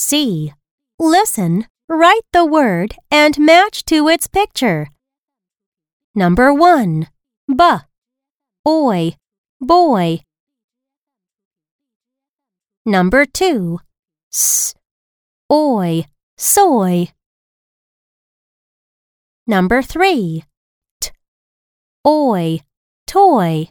C. Listen, write the word, and match to its picture. Number 1. B. Oi, boy. Number 2. S. Oi, soy. Number 3. T. Oi, toy.